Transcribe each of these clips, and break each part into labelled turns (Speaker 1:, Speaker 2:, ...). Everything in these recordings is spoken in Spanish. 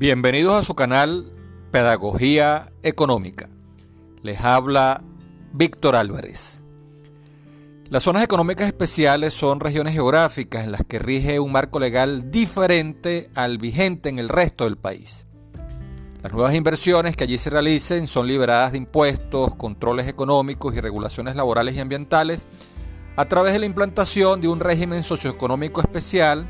Speaker 1: Bienvenidos a su canal Pedagogía Económica. Les habla Víctor Álvarez. Las zonas económicas especiales son regiones geográficas en las que rige un marco legal diferente al vigente en el resto del país. Las nuevas inversiones que allí se realicen son liberadas de impuestos, controles económicos y regulaciones laborales y ambientales a través de la implantación de un régimen socioeconómico especial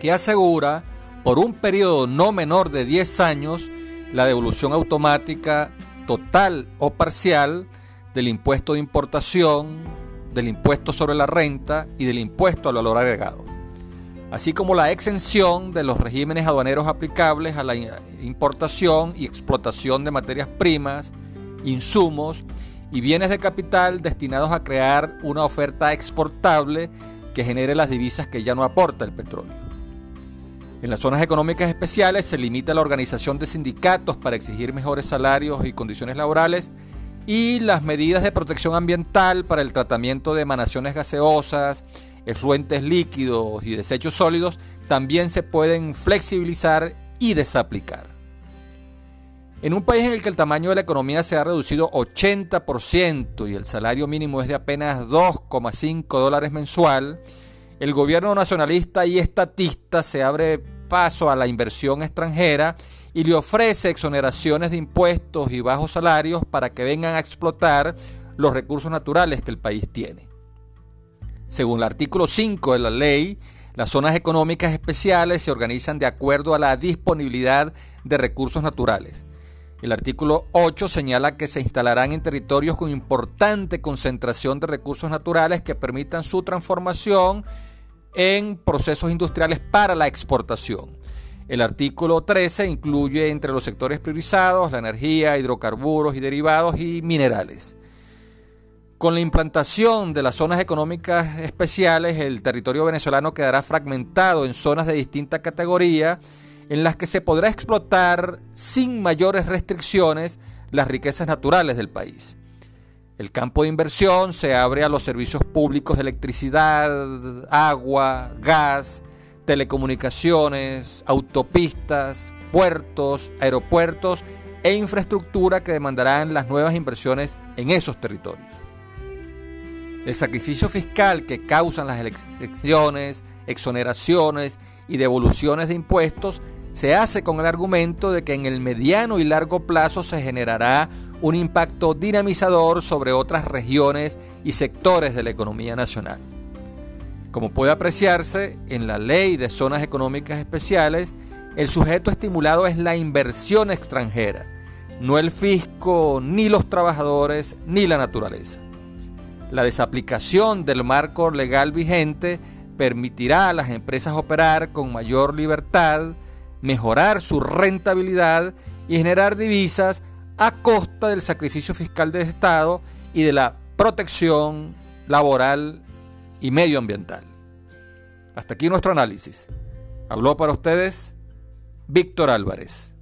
Speaker 1: que asegura por un periodo no menor de 10 años la devolución automática total o parcial del impuesto de importación, del impuesto sobre la renta y del impuesto al valor agregado, así como la exención de los regímenes aduaneros aplicables a la importación y explotación de materias primas, insumos y bienes de capital destinados a crear una oferta exportable que genere las divisas que ya no aporta el petróleo. En las zonas económicas especiales se limita la organización de sindicatos para exigir mejores salarios y condiciones laborales y las medidas de protección ambiental para el tratamiento de emanaciones gaseosas, efluentes líquidos y desechos sólidos también se pueden flexibilizar y desaplicar. En un país en el que el tamaño de la economía se ha reducido 80% y el salario mínimo es de apenas 2,5 dólares mensual, el gobierno nacionalista y estatista se abre paso a la inversión extranjera y le ofrece exoneraciones de impuestos y bajos salarios para que vengan a explotar los recursos naturales que el país tiene. Según el artículo 5 de la ley, las zonas económicas especiales se organizan de acuerdo a la disponibilidad de recursos naturales. El artículo 8 señala que se instalarán en territorios con importante concentración de recursos naturales que permitan su transformación en procesos industriales para la exportación. El artículo 13 incluye entre los sectores priorizados la energía, hidrocarburos y derivados y minerales. Con la implantación de las zonas económicas especiales, el territorio venezolano quedará fragmentado en zonas de distinta categoría en las que se podrá explotar sin mayores restricciones las riquezas naturales del país. El campo de inversión se abre a los servicios públicos de electricidad, agua, gas, telecomunicaciones, autopistas, puertos, aeropuertos e infraestructura que demandarán las nuevas inversiones en esos territorios. El sacrificio fiscal que causan las excepciones, exoneraciones y devoluciones de impuestos se hace con el argumento de que en el mediano y largo plazo se generará un impacto dinamizador sobre otras regiones y sectores de la economía nacional. Como puede apreciarse, en la ley de zonas económicas especiales, el sujeto estimulado es la inversión extranjera, no el fisco, ni los trabajadores, ni la naturaleza. La desaplicación del marco legal vigente permitirá a las empresas operar con mayor libertad, mejorar su rentabilidad y generar divisas a costa del sacrificio fiscal del Estado y de la protección laboral y medioambiental. Hasta aquí nuestro análisis. Habló para ustedes Víctor Álvarez.